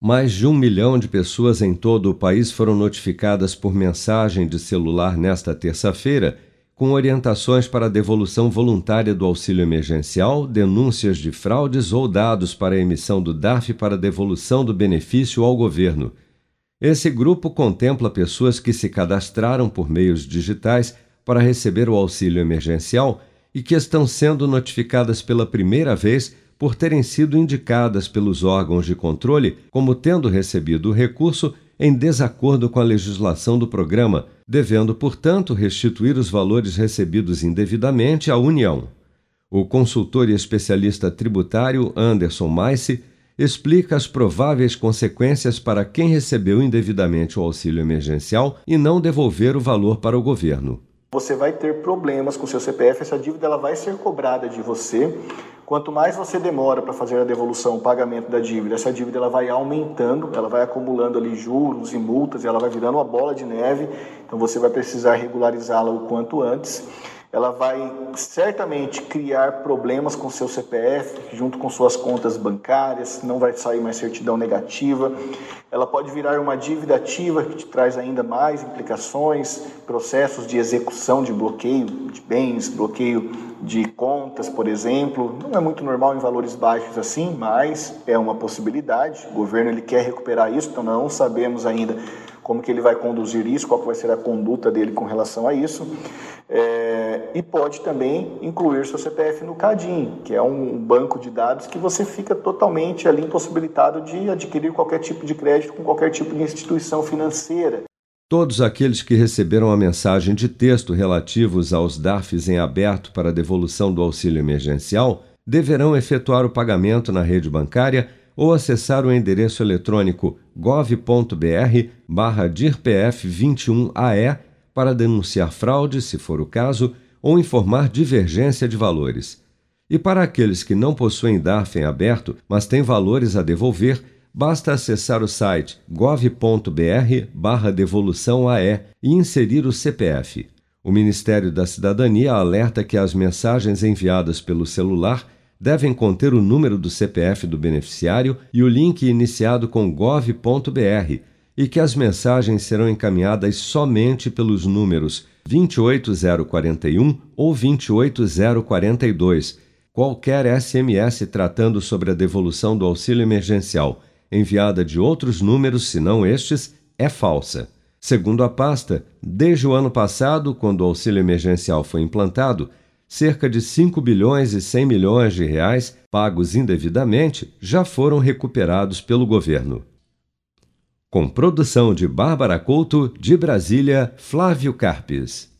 Mais de um milhão de pessoas em todo o país foram notificadas por mensagem de celular nesta terça-feira, com orientações para a devolução voluntária do auxílio emergencial, denúncias de fraudes ou dados para a emissão do DARF para devolução do benefício ao governo. Esse grupo contempla pessoas que se cadastraram por meios digitais para receber o auxílio emergencial e que estão sendo notificadas pela primeira vez por terem sido indicadas pelos órgãos de controle como tendo recebido o recurso em desacordo com a legislação do programa, devendo, portanto, restituir os valores recebidos indevidamente à União. O consultor e especialista tributário Anderson Maice explica as prováveis consequências para quem recebeu indevidamente o auxílio emergencial e não devolver o valor para o governo. Você vai ter problemas com seu CPF, essa dívida ela vai ser cobrada de você Quanto mais você demora para fazer a devolução, o pagamento da dívida, essa dívida ela vai aumentando, ela vai acumulando ali juros e multas, e ela vai virando uma bola de neve. Então você vai precisar regularizá-la o quanto antes ela vai certamente criar problemas com seu CPF, junto com suas contas bancárias, não vai sair mais certidão negativa. Ela pode virar uma dívida ativa que te traz ainda mais implicações, processos de execução de bloqueio de bens, bloqueio de contas, por exemplo. Não é muito normal em valores baixos assim, mas é uma possibilidade. O governo ele quer recuperar isso, então não sabemos ainda como que ele vai conduzir isso, qual vai ser a conduta dele com relação a isso. É, e pode também incluir seu CPF no CADIM, que é um banco de dados que você fica totalmente ali impossibilitado de adquirir qualquer tipo de crédito com qualquer tipo de instituição financeira. Todos aqueles que receberam a mensagem de texto relativos aos DARFs em aberto para devolução do auxílio emergencial deverão efetuar o pagamento na rede bancária ou acessar o endereço eletrônico gov.br/dirpf21ae para denunciar fraude, se for o caso, ou informar divergência de valores. E para aqueles que não possuem DARF em aberto, mas têm valores a devolver, basta acessar o site gov.br/devolução-AE e inserir o CPF. O Ministério da Cidadania alerta que as mensagens enviadas pelo celular devem conter o número do CPF do beneficiário e o link iniciado com gov.br e que as mensagens serão encaminhadas somente pelos números 28041 ou 28042. Qualquer SMS tratando sobre a devolução do auxílio emergencial enviada de outros números senão estes é falsa. Segundo a pasta, desde o ano passado, quando o auxílio emergencial foi implantado, cerca de 5 bilhões e 100 milhões de reais pagos indevidamente já foram recuperados pelo governo. Com produção de Bárbara Couto, de Brasília, Flávio Carpes.